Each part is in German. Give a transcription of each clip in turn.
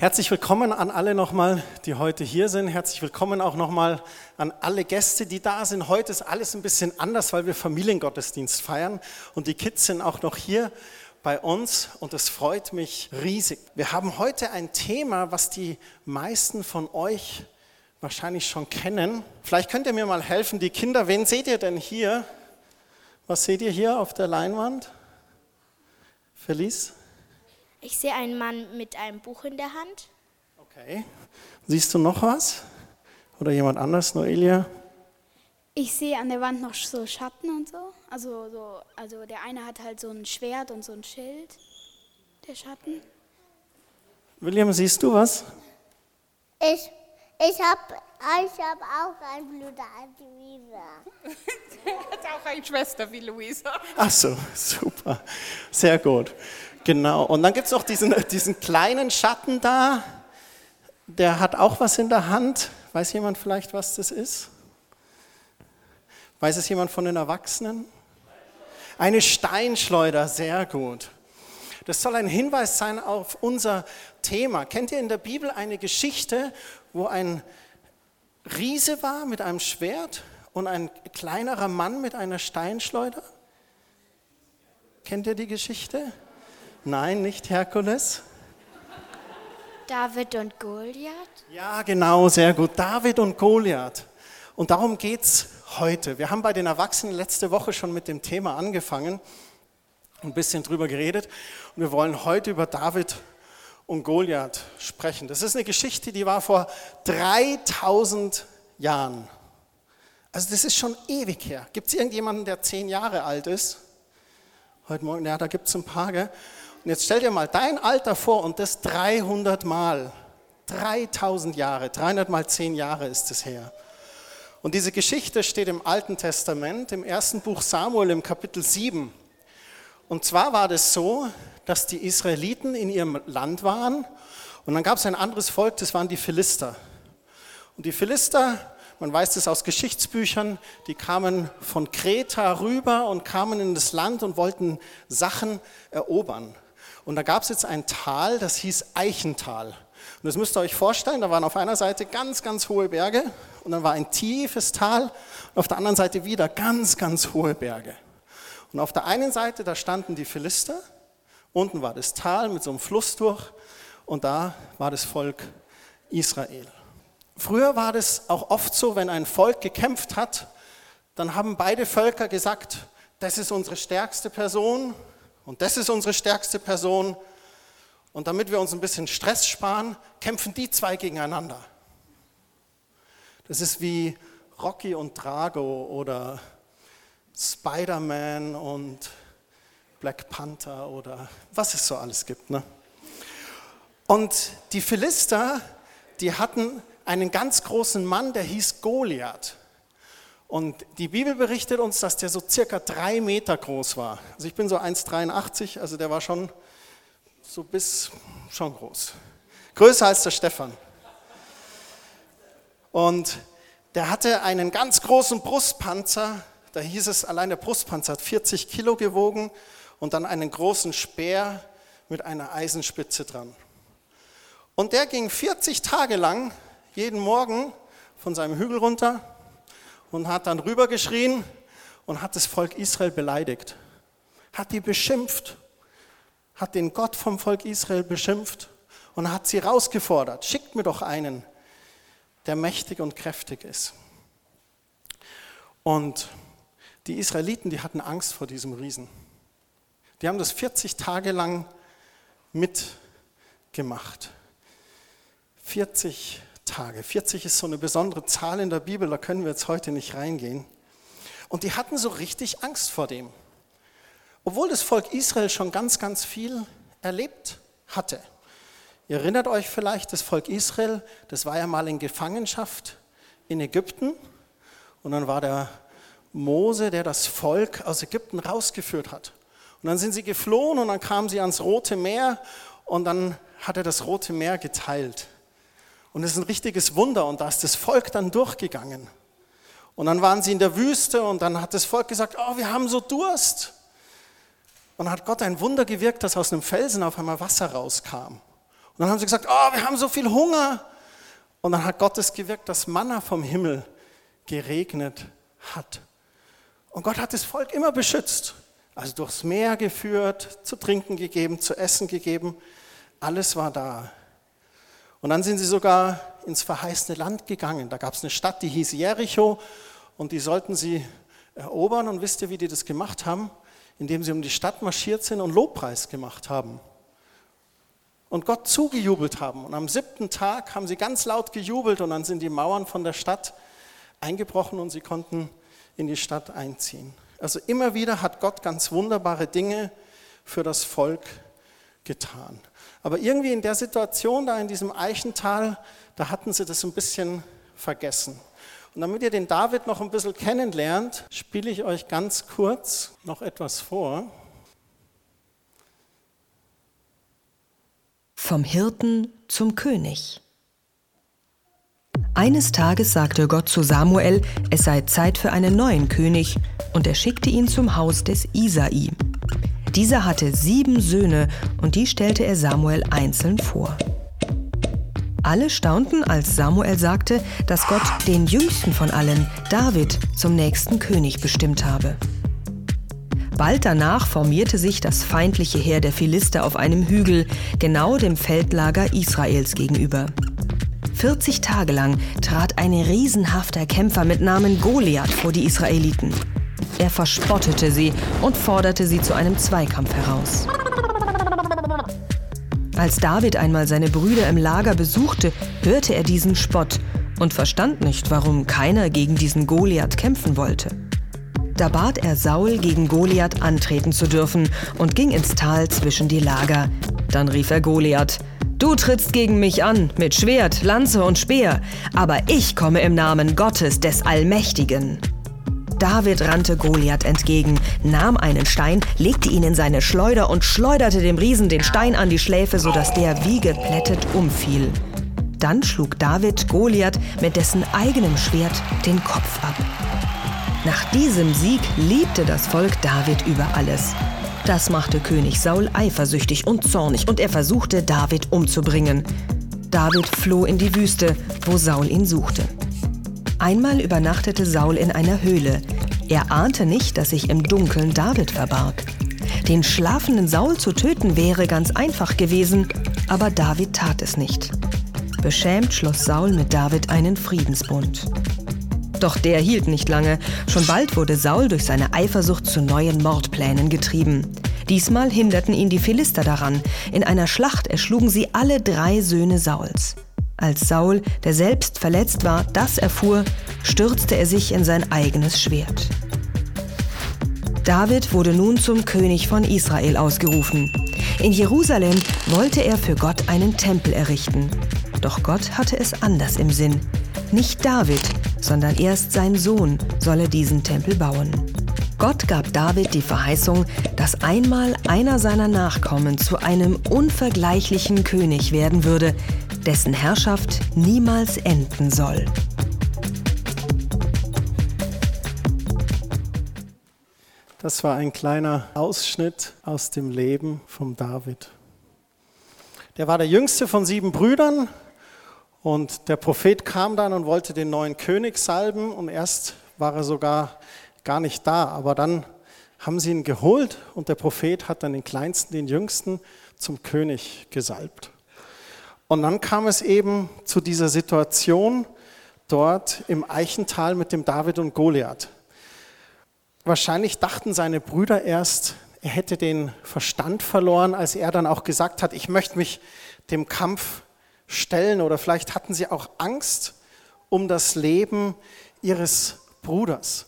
Herzlich willkommen an alle nochmal, die heute hier sind. Herzlich willkommen auch nochmal an alle Gäste, die da sind. Heute ist alles ein bisschen anders, weil wir Familiengottesdienst feiern und die Kids sind auch noch hier bei uns und es freut mich riesig. Wir haben heute ein Thema, was die meisten von euch wahrscheinlich schon kennen. Vielleicht könnt ihr mir mal helfen, die Kinder, wen seht ihr denn hier? Was seht ihr hier auf der Leinwand? Felice? Ich sehe einen Mann mit einem Buch in der Hand. Okay. Siehst du noch was? Oder jemand anders, Noelia? Ich sehe an der Wand noch so Schatten und so. Also, so, also der eine hat halt so ein Schwert und so ein Schild, der Schatten. William, siehst du was? Ich, ich habe ich hab auch ein Bruder wie Luisa. hat auch eine Schwester wie Luisa. Ach so, super. Sehr gut. Genau. Und dann gibt es noch diesen, diesen kleinen Schatten da. Der hat auch was in der Hand. Weiß jemand vielleicht, was das ist? Weiß es jemand von den Erwachsenen? Eine Steinschleuder, sehr gut. Das soll ein Hinweis sein auf unser Thema. Kennt ihr in der Bibel eine Geschichte, wo ein Riese war mit einem Schwert und ein kleinerer Mann mit einer Steinschleuder? Kennt ihr die Geschichte? Nein, nicht Herkules. David und Goliath? Ja, genau, sehr gut. David und Goliath. Und darum geht es heute. Wir haben bei den Erwachsenen letzte Woche schon mit dem Thema angefangen, ein bisschen drüber geredet. Und wir wollen heute über David und Goliath sprechen. Das ist eine Geschichte, die war vor 3000 Jahren. Also das ist schon ewig her. Gibt es irgendjemanden, der zehn Jahre alt ist? Heute Morgen, ja, da gibt es ein paar. Gell? Und jetzt stell dir mal dein Alter vor und das 300 Mal. 3000 Jahre, 300 mal 10 Jahre ist es her. Und diese Geschichte steht im Alten Testament, im ersten Buch Samuel im Kapitel 7. Und zwar war das so, dass die Israeliten in ihrem Land waren und dann gab es ein anderes Volk, das waren die Philister. Und die Philister, man weiß das aus Geschichtsbüchern, die kamen von Kreta rüber und kamen in das Land und wollten Sachen erobern. Und da gab es jetzt ein Tal, das hieß Eichental. Und das müsst ihr euch vorstellen, da waren auf einer Seite ganz, ganz hohe Berge und dann war ein tiefes Tal und auf der anderen Seite wieder ganz, ganz hohe Berge. Und auf der einen Seite, da standen die Philister, unten war das Tal mit so einem Fluss durch und da war das Volk Israel. Früher war das auch oft so, wenn ein Volk gekämpft hat, dann haben beide Völker gesagt, das ist unsere stärkste Person und das ist unsere stärkste Person. Und damit wir uns ein bisschen Stress sparen, kämpfen die zwei gegeneinander. Das ist wie Rocky und Drago oder Spider-Man und Black Panther oder was es so alles gibt. Ne? Und die Philister, die hatten einen ganz großen Mann, der hieß Goliath. Und die Bibel berichtet uns, dass der so circa drei Meter groß war. Also ich bin so 1,83, also der war schon so bis schon groß. Größer als der Stefan. Und der hatte einen ganz großen Brustpanzer. Da hieß es, allein der Brustpanzer hat 40 Kilo gewogen und dann einen großen Speer mit einer Eisenspitze dran. Und der ging 40 Tage lang jeden Morgen von seinem Hügel runter und hat dann rübergeschrien und hat das Volk Israel beleidigt, hat die beschimpft, hat den Gott vom Volk Israel beschimpft und hat sie rausgefordert, schickt mir doch einen, der mächtig und kräftig ist. Und die Israeliten, die hatten Angst vor diesem Riesen. Die haben das 40 Tage lang mitgemacht. 40 Tage. 40 ist so eine besondere Zahl in der Bibel, da können wir jetzt heute nicht reingehen. Und die hatten so richtig Angst vor dem. Obwohl das Volk Israel schon ganz, ganz viel erlebt hatte. Ihr erinnert euch vielleicht, das Volk Israel, das war ja mal in Gefangenschaft in Ägypten. Und dann war der Mose, der das Volk aus Ägypten rausgeführt hat. Und dann sind sie geflohen und dann kamen sie ans Rote Meer und dann hat er das Rote Meer geteilt. Und es ist ein richtiges Wunder. Und da ist das Volk dann durchgegangen. Und dann waren sie in der Wüste und dann hat das Volk gesagt, oh, wir haben so Durst. Und dann hat Gott ein Wunder gewirkt, dass aus einem Felsen auf einmal Wasser rauskam. Und dann haben sie gesagt, oh, wir haben so viel Hunger. Und dann hat Gott es gewirkt, dass Manna vom Himmel geregnet hat. Und Gott hat das Volk immer beschützt. Also durchs Meer geführt, zu trinken gegeben, zu essen gegeben. Alles war da. Und dann sind sie sogar ins verheißene Land gegangen. Da gab es eine Stadt, die hieß Jericho und die sollten sie erobern. Und wisst ihr, wie die das gemacht haben? Indem sie um die Stadt marschiert sind und Lobpreis gemacht haben. Und Gott zugejubelt haben. Und am siebten Tag haben sie ganz laut gejubelt und dann sind die Mauern von der Stadt eingebrochen und sie konnten in die Stadt einziehen. Also immer wieder hat Gott ganz wunderbare Dinge für das Volk getan. Aber irgendwie in der Situation da in diesem Eichental, da hatten sie das ein bisschen vergessen. Und damit ihr den David noch ein bisschen kennenlernt, spiele ich euch ganz kurz noch etwas vor. Vom Hirten zum König. Eines Tages sagte Gott zu Samuel, es sei Zeit für einen neuen König, und er schickte ihn zum Haus des Isai. Dieser hatte sieben Söhne, und die stellte er Samuel einzeln vor. Alle staunten, als Samuel sagte, dass Gott den jüngsten von allen, David, zum nächsten König bestimmt habe. Bald danach formierte sich das feindliche Heer der Philister auf einem Hügel, genau dem Feldlager Israels gegenüber. 40 Tage lang trat ein riesenhafter Kämpfer mit Namen Goliath vor die Israeliten. Er verspottete sie und forderte sie zu einem Zweikampf heraus. Als David einmal seine Brüder im Lager besuchte, hörte er diesen Spott und verstand nicht, warum keiner gegen diesen Goliath kämpfen wollte. Da bat er Saul, gegen Goliath antreten zu dürfen und ging ins Tal zwischen die Lager. Dann rief er Goliath, Du trittst gegen mich an mit Schwert, Lanze und Speer, aber ich komme im Namen Gottes des Allmächtigen. David rannte Goliath entgegen, nahm einen Stein, legte ihn in seine Schleuder und schleuderte dem Riesen den Stein an die Schläfe, sodass der wie geplättet umfiel. Dann schlug David Goliath mit dessen eigenem Schwert den Kopf ab. Nach diesem Sieg liebte das Volk David über alles. Das machte König Saul eifersüchtig und zornig und er versuchte, David umzubringen. David floh in die Wüste, wo Saul ihn suchte. Einmal übernachtete Saul in einer Höhle. Er ahnte nicht, dass sich im Dunkeln David verbarg. Den schlafenden Saul zu töten wäre ganz einfach gewesen, aber David tat es nicht. Beschämt schloss Saul mit David einen Friedensbund. Doch der hielt nicht lange. Schon bald wurde Saul durch seine Eifersucht zu neuen Mordplänen getrieben. Diesmal hinderten ihn die Philister daran. In einer Schlacht erschlugen sie alle drei Söhne Sauls. Als Saul, der selbst verletzt war, das erfuhr, stürzte er sich in sein eigenes Schwert. David wurde nun zum König von Israel ausgerufen. In Jerusalem wollte er für Gott einen Tempel errichten. Doch Gott hatte es anders im Sinn. Nicht David, sondern erst sein Sohn solle diesen Tempel bauen. Gott gab David die Verheißung, dass einmal einer seiner Nachkommen zu einem unvergleichlichen König werden würde, dessen Herrschaft niemals enden soll. Das war ein kleiner Ausschnitt aus dem Leben von David. Der war der jüngste von sieben Brüdern und der Prophet kam dann und wollte den neuen König salben und erst war er sogar gar nicht da. Aber dann haben sie ihn geholt und der Prophet hat dann den Kleinsten, den Jüngsten zum König gesalbt. Und dann kam es eben zu dieser Situation dort im Eichental mit dem David und Goliath. Wahrscheinlich dachten seine Brüder erst, er hätte den Verstand verloren, als er dann auch gesagt hat, ich möchte mich dem Kampf stellen oder vielleicht hatten sie auch Angst um das Leben ihres Bruders.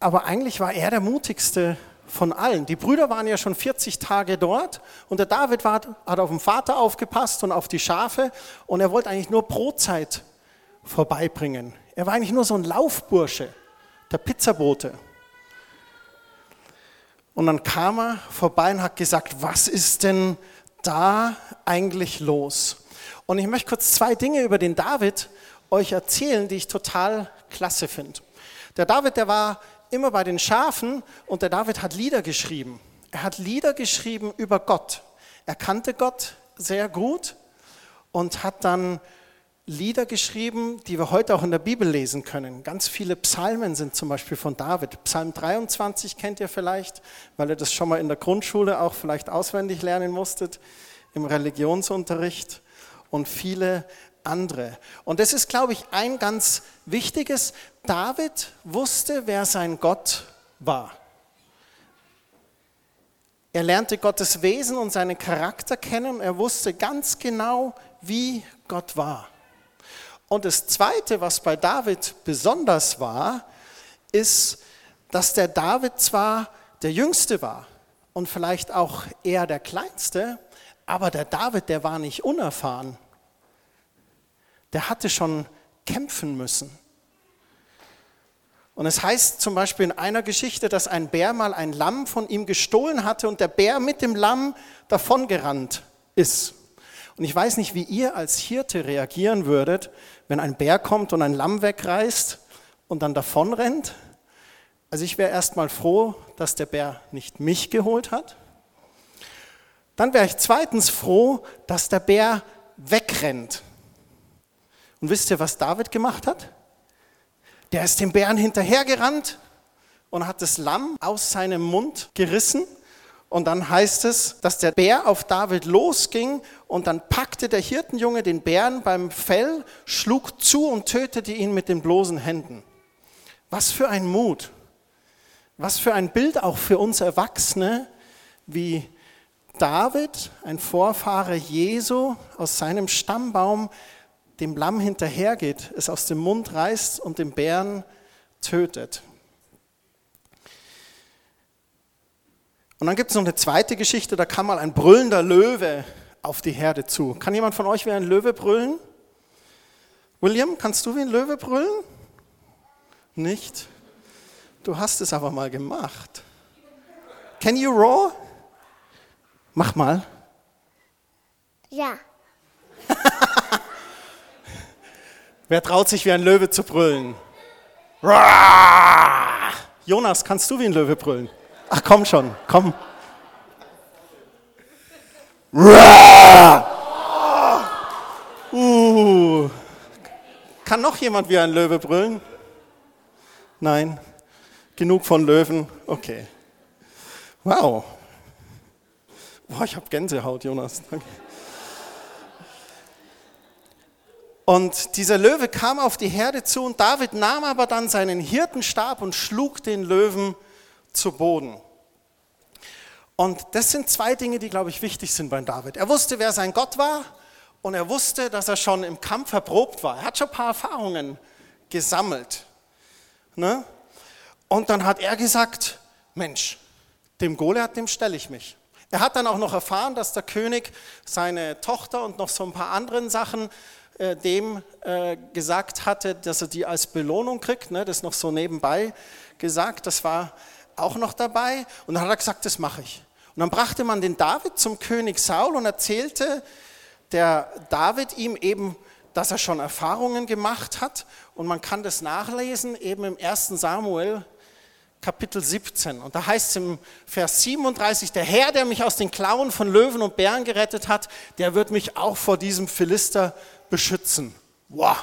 Aber eigentlich war er der mutigste von allen. Die Brüder waren ja schon 40 Tage dort und der David war, hat auf den Vater aufgepasst und auf die Schafe und er wollte eigentlich nur Brotzeit vorbeibringen. Er war eigentlich nur so ein Laufbursche, der Pizzabote. Und dann kam er vorbei und hat gesagt, was ist denn da eigentlich los? Und ich möchte kurz zwei Dinge über den David euch erzählen, die ich total klasse finde. Der David, der war immer bei den Schafen und der David hat Lieder geschrieben. Er hat Lieder geschrieben über Gott. Er kannte Gott sehr gut und hat dann Lieder geschrieben, die wir heute auch in der Bibel lesen können. Ganz viele Psalmen sind zum Beispiel von David. Psalm 23 kennt ihr vielleicht, weil ihr das schon mal in der Grundschule auch vielleicht auswendig lernen musstet, im Religionsunterricht und viele andere. Und das ist, glaube ich, ein ganz wichtiges. David wusste, wer sein Gott war. Er lernte Gottes Wesen und seinen Charakter kennen. Er wusste ganz genau, wie Gott war. Und das Zweite, was bei David besonders war, ist, dass der David zwar der Jüngste war und vielleicht auch eher der Kleinste, aber der David, der war nicht unerfahren. Der hatte schon kämpfen müssen. Und es heißt zum Beispiel in einer Geschichte, dass ein Bär mal ein Lamm von ihm gestohlen hatte und der Bär mit dem Lamm davongerannt ist. Und ich weiß nicht, wie ihr als Hirte reagieren würdet, wenn ein Bär kommt und ein Lamm wegreißt und dann davonrennt. Also ich wäre erstmal froh, dass der Bär nicht mich geholt hat. Dann wäre ich zweitens froh, dass der Bär wegrennt. Und wisst ihr, was David gemacht hat? Der ist dem Bären hinterhergerannt und hat das Lamm aus seinem Mund gerissen und dann heißt es, dass der Bär auf David losging und dann packte der Hirtenjunge den Bären beim Fell, schlug zu und tötete ihn mit den bloßen Händen. Was für ein Mut. Was für ein Bild auch für uns Erwachsene, wie David, ein Vorfahre Jesu, aus seinem Stammbaum dem Lamm hinterhergeht, es aus dem Mund reißt und den Bären tötet. Und dann gibt es noch eine zweite Geschichte, da kam mal ein brüllender Löwe auf die Herde zu. Kann jemand von euch wie ein Löwe brüllen? William, kannst du wie ein Löwe brüllen? Nicht? Du hast es aber mal gemacht. Can you roar? Mach mal. Ja. Wer traut sich wie ein Löwe zu brüllen? Jonas, kannst du wie ein Löwe brüllen? Ach komm schon, komm. Uh. Kann noch jemand wie ein Löwe brüllen? Nein? Genug von Löwen? Okay. Wow. Boah, ich habe Gänsehaut, Jonas. Danke. Und dieser Löwe kam auf die Herde zu und David nahm aber dann seinen Hirtenstab und schlug den Löwen zu Boden. Und das sind zwei Dinge, die, glaube ich, wichtig sind bei David. Er wusste, wer sein Gott war und er wusste, dass er schon im Kampf erprobt war. Er hat schon ein paar Erfahrungen gesammelt. Ne? Und dann hat er gesagt, Mensch, dem Goliath, dem stelle ich mich. Er hat dann auch noch erfahren, dass der König seine Tochter und noch so ein paar anderen Sachen äh, dem äh, gesagt hatte, dass er die als Belohnung kriegt. Ne? Das noch so nebenbei gesagt. Das war auch noch dabei. Und dann hat er gesagt, das mache ich. Und dann brachte man den David zum König Saul und erzählte der David ihm eben, dass er schon Erfahrungen gemacht hat. Und man kann das nachlesen eben im 1. Samuel Kapitel 17. Und da heißt es im Vers 37, der Herr, der mich aus den Klauen von Löwen und Bären gerettet hat, der wird mich auch vor diesem Philister beschützen. Wow,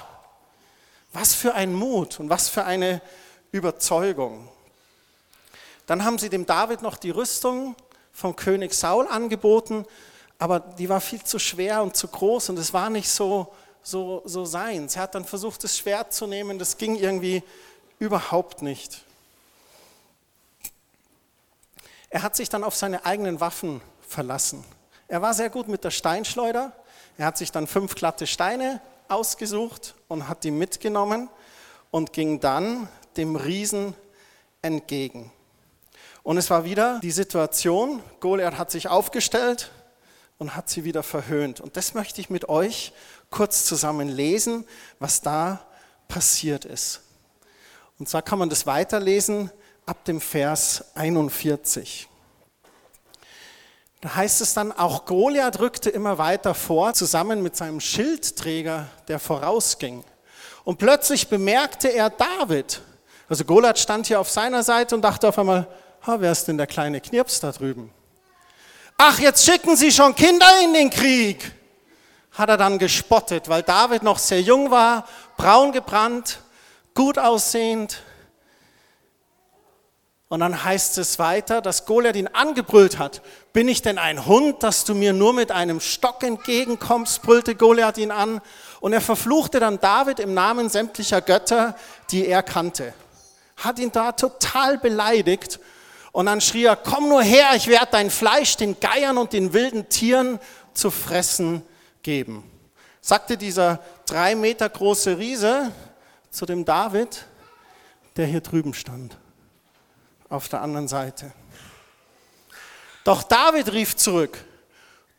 was für ein Mut und was für eine Überzeugung. Dann haben sie dem David noch die Rüstung vom König Saul angeboten, aber die war viel zu schwer und zu groß und es war nicht so, so, so seins. Er hat dann versucht, das Schwert zu nehmen, das ging irgendwie überhaupt nicht. Er hat sich dann auf seine eigenen Waffen verlassen. Er war sehr gut mit der Steinschleuder. Er hat sich dann fünf glatte Steine ausgesucht und hat die mitgenommen und ging dann dem Riesen entgegen. Und es war wieder die Situation, Goliath hat sich aufgestellt und hat sie wieder verhöhnt. Und das möchte ich mit euch kurz zusammen lesen, was da passiert ist. Und zwar kann man das weiterlesen ab dem Vers 41. Da heißt es dann, auch Goliath rückte immer weiter vor, zusammen mit seinem Schildträger, der vorausging. Und plötzlich bemerkte er David. Also Goliath stand hier auf seiner Seite und dachte auf einmal, ha, wer ist denn der kleine Knirps da drüben? Ach, jetzt schicken sie schon Kinder in den Krieg. Hat er dann gespottet, weil David noch sehr jung war, braun gebrannt, gut aussehend. Und dann heißt es weiter, dass Goliath ihn angebrüllt hat. Bin ich denn ein Hund, dass du mir nur mit einem Stock entgegenkommst, brüllte Goliath ihn an. Und er verfluchte dann David im Namen sämtlicher Götter, die er kannte. Hat ihn da total beleidigt. Und dann schrie er, komm nur her, ich werde dein Fleisch den Geiern und den wilden Tieren zu fressen geben. Sagte dieser drei Meter große Riese zu dem David, der hier drüben stand auf der anderen Seite. Doch David rief zurück,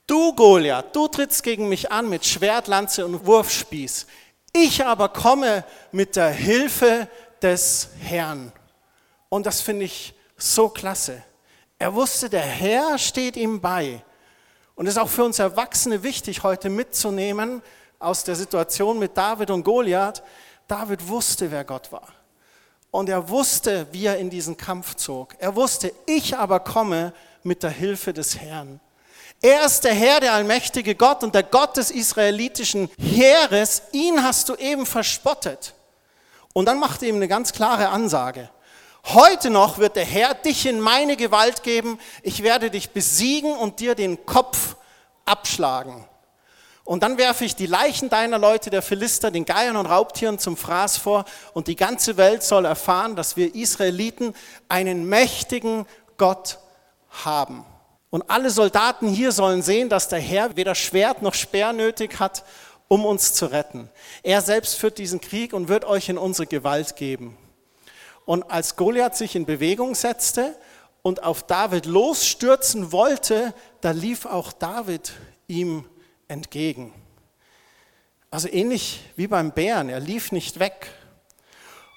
du Goliath, du trittst gegen mich an mit Schwert, Lanze und Wurfspieß. Ich aber komme mit der Hilfe des Herrn. Und das finde ich so klasse. Er wusste, der Herr steht ihm bei. Und es ist auch für uns Erwachsene wichtig, heute mitzunehmen aus der Situation mit David und Goliath. David wusste, wer Gott war. Und er wusste, wie er in diesen Kampf zog. Er wusste, ich aber komme mit der Hilfe des Herrn. Er ist der Herr, der allmächtige Gott und der Gott des israelitischen Heeres. Ihn hast du eben verspottet. Und dann macht er ihm eine ganz klare Ansage. Heute noch wird der Herr dich in meine Gewalt geben. Ich werde dich besiegen und dir den Kopf abschlagen. Und dann werfe ich die Leichen deiner Leute, der Philister, den Geiern und Raubtieren zum Fraß vor. Und die ganze Welt soll erfahren, dass wir Israeliten einen mächtigen Gott haben. Und alle Soldaten hier sollen sehen, dass der Herr weder Schwert noch Speer nötig hat, um uns zu retten. Er selbst führt diesen Krieg und wird euch in unsere Gewalt geben. Und als Goliath sich in Bewegung setzte und auf David losstürzen wollte, da lief auch David ihm entgegen. Also ähnlich wie beim Bären, er lief nicht weg.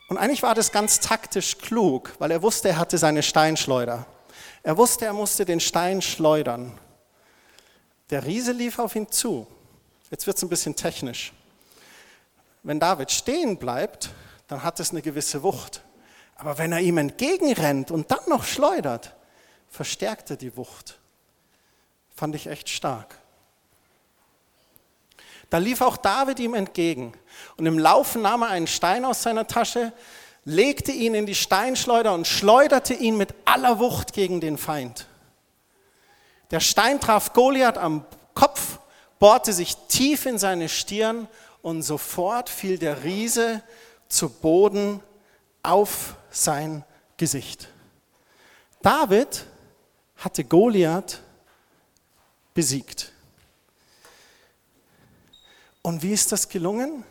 Und eigentlich war das ganz taktisch klug, weil er wusste, er hatte seine Steinschleuder. Er wusste, er musste den Stein schleudern. Der Riese lief auf ihn zu. Jetzt wird es ein bisschen technisch. Wenn David stehen bleibt, dann hat es eine gewisse Wucht. Aber wenn er ihm entgegenrennt und dann noch schleudert, verstärkt er die Wucht. Fand ich echt stark. Da lief auch David ihm entgegen. Und im Laufen nahm er einen Stein aus seiner Tasche, legte ihn in die Steinschleuder und schleuderte ihn mit aller Wucht gegen den Feind. Der Stein traf Goliath am Kopf, bohrte sich tief in seine Stirn und sofort fiel der Riese zu Boden auf sein Gesicht. David hatte Goliath besiegt. Und wie ist das gelungen?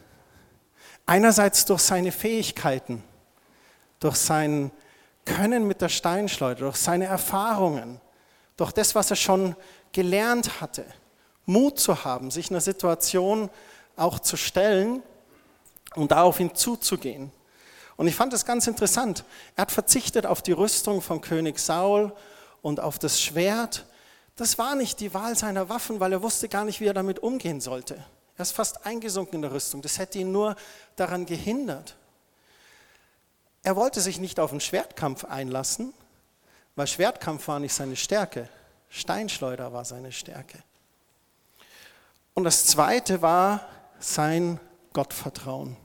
Einerseits durch seine Fähigkeiten, durch sein Können mit der Steinschleuder, durch seine Erfahrungen, durch das, was er schon gelernt hatte. Mut zu haben, sich einer Situation auch zu stellen und da auf ihn zuzugehen. Und ich fand es ganz interessant. Er hat verzichtet auf die Rüstung von König Saul und auf das Schwert. Das war nicht die Wahl seiner Waffen, weil er wusste gar nicht, wie er damit umgehen sollte. Er ist fast eingesunken in der Rüstung. Das hätte ihn nur daran gehindert. Er wollte sich nicht auf einen Schwertkampf einlassen, weil Schwertkampf war nicht seine Stärke. Steinschleuder war seine Stärke. Und das Zweite war sein Gottvertrauen.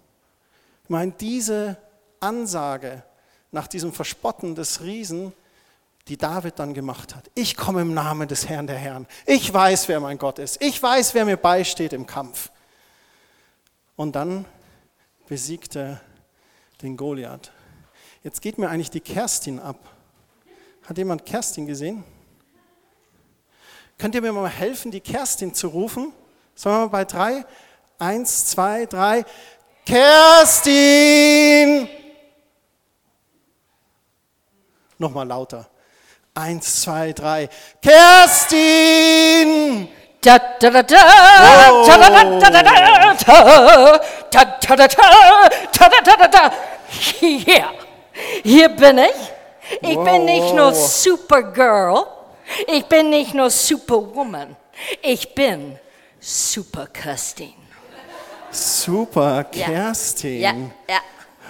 Ich meine, diese Ansage nach diesem Verspotten des Riesen, die David dann gemacht hat. Ich komme im Namen des Herrn der Herren. Ich weiß, wer mein Gott ist. Ich weiß, wer mir beisteht im Kampf. Und dann besiegt er den Goliath. Jetzt geht mir eigentlich die Kerstin ab. Hat jemand Kerstin gesehen? Könnt ihr mir mal helfen, die Kerstin zu rufen? Sollen wir mal bei drei? Eins, zwei, drei. Kerstin! Nochmal lauter. Eins, zwei, drei. Kerstin! Hier, hier bin ich. Ich bin nicht nur Supergirl, ich bin nicht nur Superwoman, ich bin Super Kerstin. Super Kerstin. Ja, ja.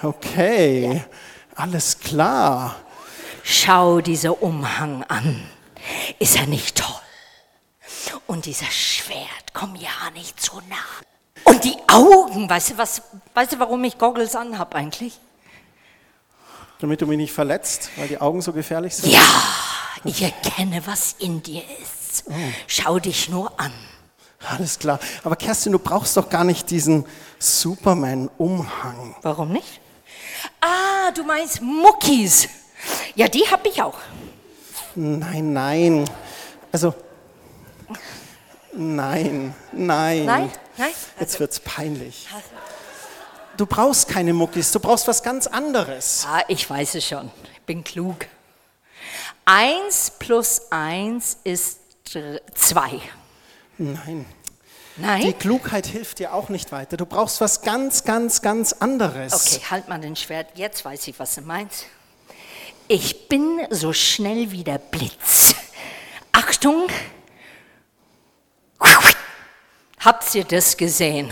Okay, alles klar. Schau dieser Umhang an. Ist er nicht toll? Und dieser Schwert, komm ja nicht so nah. Und die Augen, weißt du, was, weißt du, warum ich Goggles anhab eigentlich? Damit du mich nicht verletzt, weil die Augen so gefährlich sind? Ja, ich erkenne, was in dir ist. Schau dich nur an. Alles klar. Aber Kerstin, du brauchst doch gar nicht diesen Superman-Umhang. Warum nicht? Ah, du meinst Muckis. Ja, die hab ich auch. Nein, nein. Also, nein, nein. Nein? Nein? Jetzt wird's peinlich. Du brauchst keine Muckis, du brauchst was ganz anderes. Ah, ich weiß es schon. Ich bin klug. Eins plus eins ist zwei. Nein. Die Nein? Klugheit hilft dir auch nicht weiter. Du brauchst was ganz, ganz, ganz anderes. Okay, halt mal den Schwert. Jetzt weiß ich, was du meinst. Ich bin so schnell wie der Blitz. Achtung! Habt ihr das gesehen?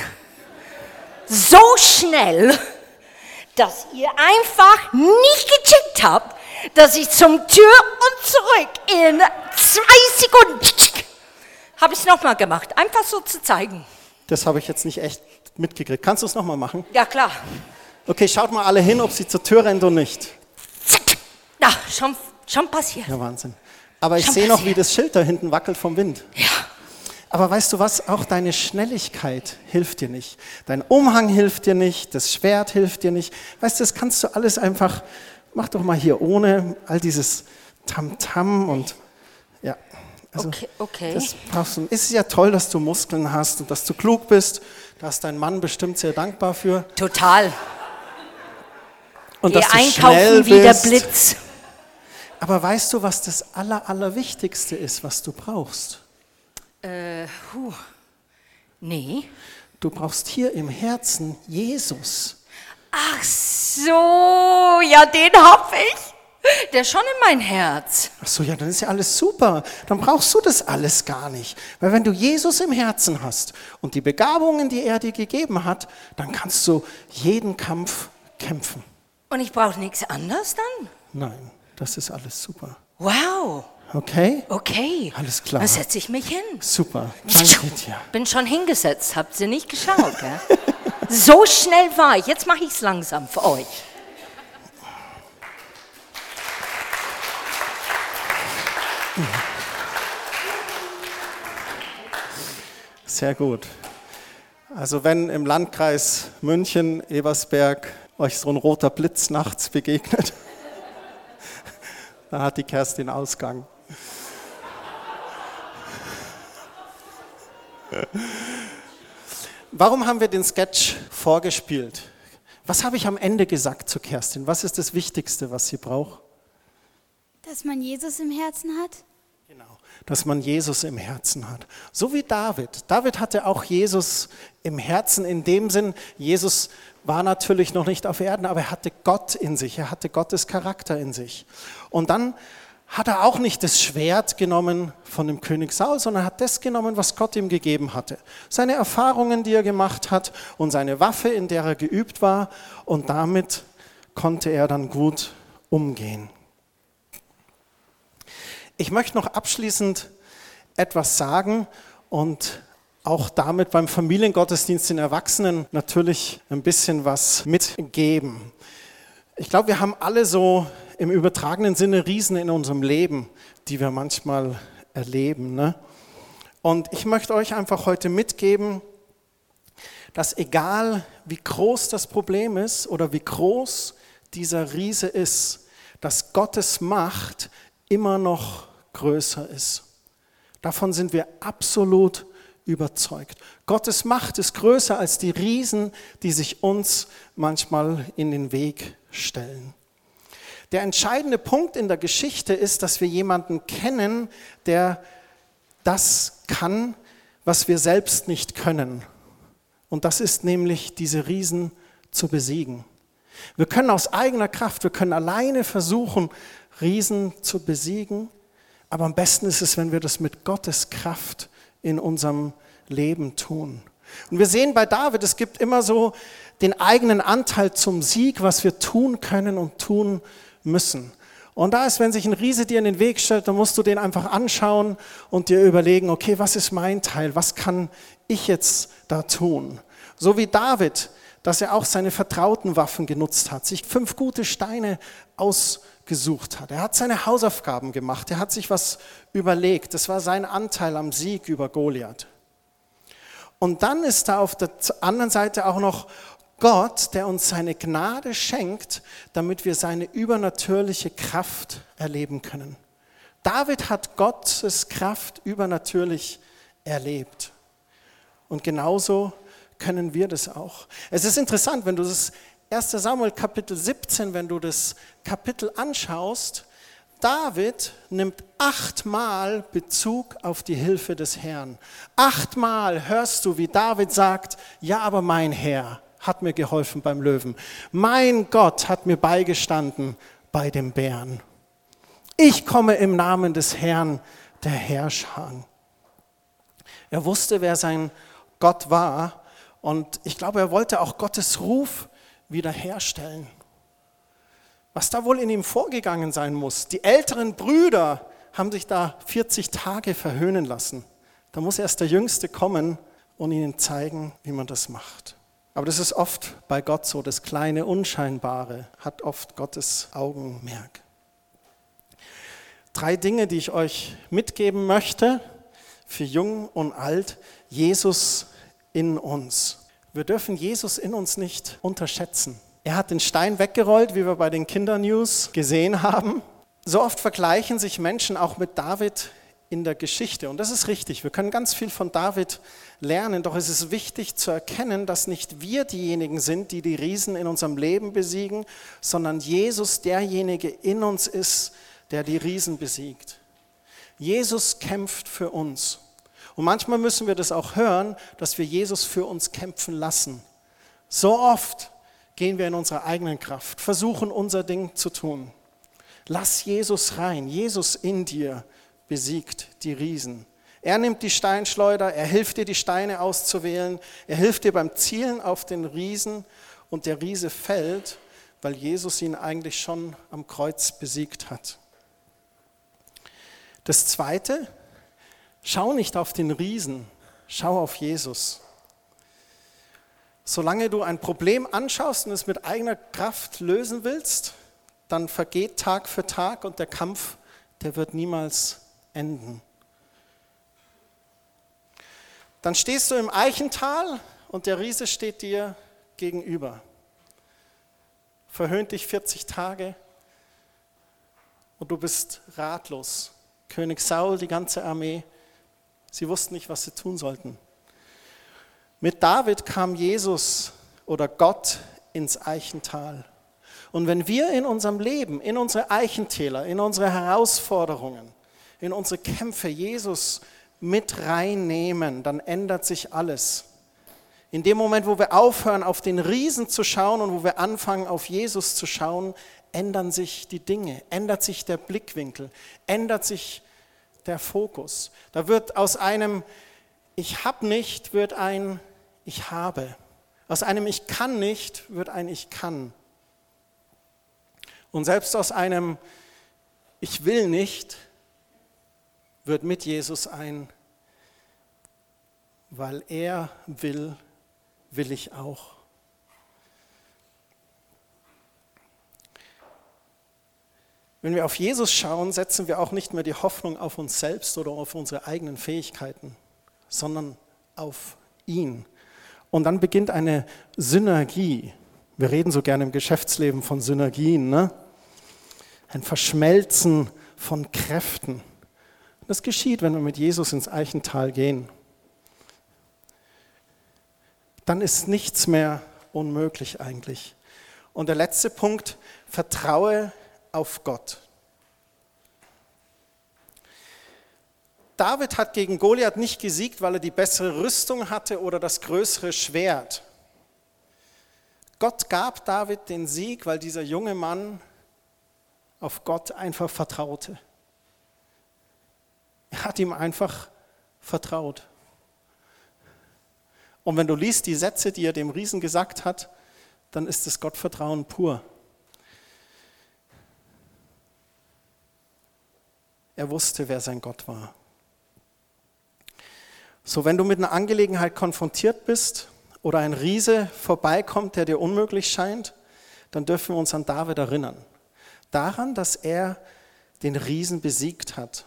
So schnell, dass ihr einfach nicht gecheckt habt, dass ich zum Tür und zurück in zwei Sekunden habe ich es nochmal gemacht. Einfach so zu zeigen. Das habe ich jetzt nicht echt mitgekriegt. Kannst du es nochmal machen? Ja, klar. Okay, schaut mal alle hin, ob sie zur Tür rennt oder nicht. Na, schon, schon passiert. Ja, Wahnsinn. Aber ich sehe noch, wie das Schild da hinten wackelt vom Wind. Ja. Aber weißt du was? Auch deine Schnelligkeit hilft dir nicht. Dein Umhang hilft dir nicht. Das Schwert hilft dir nicht. Weißt du, das kannst du alles einfach, mach doch mal hier ohne all dieses Tamtam und ja. Also, Okay, okay. Das brauchst du. Ist ja toll, dass du Muskeln hast und dass du klug bist. Da ist dein Mann bestimmt sehr dankbar für. Total. Und Geh dass du schnell einkaufen wie der bist. Blitz. Aber weißt du, was das Aller, Allerwichtigste ist, was du brauchst? Äh, puh. Nee. Du brauchst hier im Herzen Jesus. Ach so, ja, den hab ich. Der ist schon in mein Herz. Ach so, ja, dann ist ja alles super. Dann brauchst du das alles gar nicht. Weil wenn du Jesus im Herzen hast und die Begabungen, die er dir gegeben hat, dann kannst du jeden Kampf kämpfen. Und ich brauche nichts anderes dann? Nein, das ist alles super. Wow. Okay? Okay. Alles klar. Dann setze ich mich hin. Super. Danke dir. Bin schon hingesetzt, habt ihr nicht geschaut, gell? so schnell war ich. Jetzt mache ich es langsam für euch. Sehr gut. Also wenn im Landkreis München, Ebersberg euch so ein roter Blitz nachts begegnet, dann hat die Kerstin Ausgang. Warum haben wir den Sketch vorgespielt? Was habe ich am Ende gesagt zu Kerstin? Was ist das Wichtigste, was sie braucht? Dass man Jesus im Herzen hat. Genau, dass man Jesus im Herzen hat. So wie David. David hatte auch Jesus im Herzen in dem Sinn, Jesus war natürlich noch nicht auf Erden, aber er hatte Gott in sich, er hatte Gottes Charakter in sich. Und dann hat er auch nicht das Schwert genommen von dem König Saul, sondern hat das genommen, was Gott ihm gegeben hatte. Seine Erfahrungen, die er gemacht hat und seine Waffe, in der er geübt war. Und damit konnte er dann gut umgehen. Ich möchte noch abschließend etwas sagen und auch damit beim Familiengottesdienst den Erwachsenen natürlich ein bisschen was mitgeben. Ich glaube, wir haben alle so im übertragenen Sinne Riesen in unserem Leben, die wir manchmal erleben. Ne? Und ich möchte euch einfach heute mitgeben, dass egal wie groß das Problem ist oder wie groß dieser Riese ist, dass Gottes Macht immer noch größer ist. Davon sind wir absolut überzeugt. Gottes Macht ist größer als die Riesen, die sich uns manchmal in den Weg stellen. Der entscheidende Punkt in der Geschichte ist, dass wir jemanden kennen, der das kann, was wir selbst nicht können. Und das ist nämlich diese Riesen zu besiegen. Wir können aus eigener Kraft, wir können alleine versuchen, Riesen zu besiegen. Aber am besten ist es, wenn wir das mit Gottes Kraft in unserem Leben tun. Und wir sehen bei David, es gibt immer so den eigenen Anteil zum Sieg, was wir tun können und tun müssen. Und da ist, wenn sich ein Riese dir in den Weg stellt, dann musst du den einfach anschauen und dir überlegen, okay, was ist mein Teil? Was kann ich jetzt da tun? So wie David, dass er auch seine vertrauten Waffen genutzt hat, sich fünf gute Steine ausgesucht hat. Er hat seine Hausaufgaben gemacht, er hat sich was überlegt. Das war sein Anteil am Sieg über Goliath. Und dann ist da auf der anderen Seite auch noch Gott, der uns seine Gnade schenkt, damit wir seine übernatürliche Kraft erleben können. David hat Gottes Kraft übernatürlich erlebt. Und genauso können wir das auch. Es ist interessant, wenn du das 1 Samuel Kapitel 17, wenn du das Kapitel anschaust, David nimmt achtmal Bezug auf die Hilfe des Herrn. Achtmal hörst du, wie David sagt, ja, aber mein Herr, hat mir geholfen beim Löwen. Mein Gott hat mir beigestanden bei dem Bären. Ich komme im Namen des Herrn der Herrscher. Er wusste, wer sein Gott war und ich glaube, er wollte auch Gottes Ruf wiederherstellen. Was da wohl in ihm vorgegangen sein muss. Die älteren Brüder haben sich da 40 Tage verhöhnen lassen. Da muss erst der Jüngste kommen und ihnen zeigen, wie man das macht. Aber das ist oft bei Gott so, das kleine Unscheinbare hat oft Gottes Augenmerk. Drei Dinge, die ich euch mitgeben möchte, für jung und alt, Jesus in uns. Wir dürfen Jesus in uns nicht unterschätzen. Er hat den Stein weggerollt, wie wir bei den Kindernews gesehen haben. So oft vergleichen sich Menschen auch mit David in der Geschichte. Und das ist richtig. Wir können ganz viel von David lernen. Doch es ist wichtig zu erkennen, dass nicht wir diejenigen sind, die die Riesen in unserem Leben besiegen, sondern Jesus derjenige in uns ist, der die Riesen besiegt. Jesus kämpft für uns. Und manchmal müssen wir das auch hören, dass wir Jesus für uns kämpfen lassen. So oft gehen wir in unserer eigenen Kraft, versuchen unser Ding zu tun. Lass Jesus rein, Jesus in dir besiegt die Riesen. Er nimmt die Steinschleuder, er hilft dir, die Steine auszuwählen, er hilft dir beim Zielen auf den Riesen und der Riese fällt, weil Jesus ihn eigentlich schon am Kreuz besiegt hat. Das Zweite, schau nicht auf den Riesen, schau auf Jesus. Solange du ein Problem anschaust und es mit eigener Kraft lösen willst, dann vergeht Tag für Tag und der Kampf, der wird niemals enden. Dann stehst du im Eichental und der Riese steht dir gegenüber. Verhöhnt dich 40 Tage und du bist ratlos. König Saul, die ganze Armee, sie wussten nicht, was sie tun sollten. Mit David kam Jesus oder Gott ins Eichental. Und wenn wir in unserem Leben, in unsere Eichentäler, in unsere Herausforderungen, in unsere Kämpfe Jesus mit reinnehmen, dann ändert sich alles. In dem Moment, wo wir aufhören, auf den Riesen zu schauen und wo wir anfangen, auf Jesus zu schauen, ändern sich die Dinge, ändert sich der Blickwinkel, ändert sich der Fokus. Da wird aus einem Ich habe nicht, wird ein Ich habe. Aus einem Ich kann nicht, wird ein Ich kann. Und selbst aus einem Ich will nicht, wird mit Jesus ein, weil er will, will ich auch. Wenn wir auf Jesus schauen, setzen wir auch nicht mehr die Hoffnung auf uns selbst oder auf unsere eigenen Fähigkeiten, sondern auf ihn. Und dann beginnt eine Synergie. Wir reden so gerne im Geschäftsleben von Synergien, ne? ein Verschmelzen von Kräften. Das geschieht, wenn wir mit Jesus ins Eichental gehen. Dann ist nichts mehr unmöglich eigentlich. Und der letzte Punkt, vertraue auf Gott. David hat gegen Goliath nicht gesiegt, weil er die bessere Rüstung hatte oder das größere Schwert. Gott gab David den Sieg, weil dieser junge Mann auf Gott einfach vertraute. Er hat ihm einfach vertraut. Und wenn du liest die Sätze, die er dem Riesen gesagt hat, dann ist es Gottvertrauen pur. Er wusste, wer sein Gott war. So, wenn du mit einer Angelegenheit konfrontiert bist oder ein Riese vorbeikommt, der dir unmöglich scheint, dann dürfen wir uns an David erinnern. Daran, dass er den Riesen besiegt hat.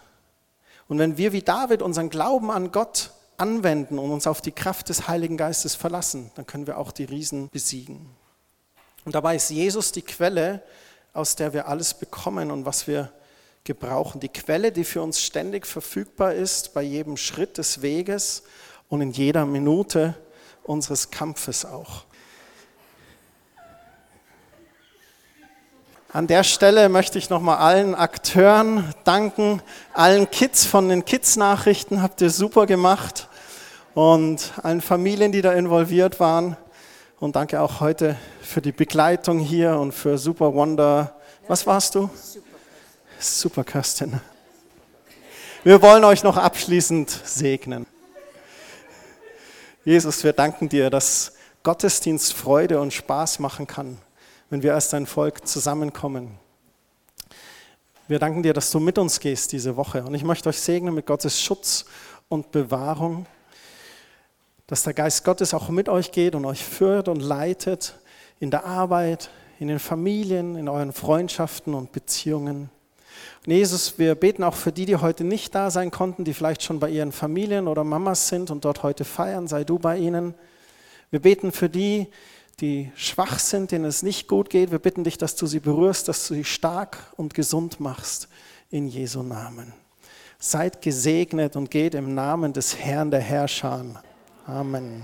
Und wenn wir wie David unseren Glauben an Gott anwenden und uns auf die Kraft des Heiligen Geistes verlassen, dann können wir auch die Riesen besiegen. Und dabei ist Jesus die Quelle, aus der wir alles bekommen und was wir gebrauchen. Die Quelle, die für uns ständig verfügbar ist, bei jedem Schritt des Weges und in jeder Minute unseres Kampfes auch. An der Stelle möchte ich nochmal allen Akteuren danken, allen Kids von den Kids-Nachrichten, habt ihr super gemacht und allen Familien, die da involviert waren. Und danke auch heute für die Begleitung hier und für Super Wonder. Was warst du? Super. Super, Kerstin. Wir wollen euch noch abschließend segnen. Jesus, wir danken dir, dass Gottesdienst Freude und Spaß machen kann, wenn wir als dein Volk zusammenkommen. Wir danken dir, dass du mit uns gehst diese Woche. Und ich möchte euch segnen mit Gottes Schutz und Bewahrung, dass der Geist Gottes auch mit euch geht und euch führt und leitet in der Arbeit, in den Familien, in euren Freundschaften und Beziehungen. Und Jesus, wir beten auch für die, die heute nicht da sein konnten, die vielleicht schon bei ihren Familien oder Mamas sind und dort heute feiern, sei du bei ihnen. Wir beten für die, die schwach sind, denen es nicht gut geht. Wir bitten dich, dass du sie berührst, dass du sie stark und gesund machst in Jesu Namen. Seid gesegnet und geht im Namen des Herrn der Herrscher. Amen.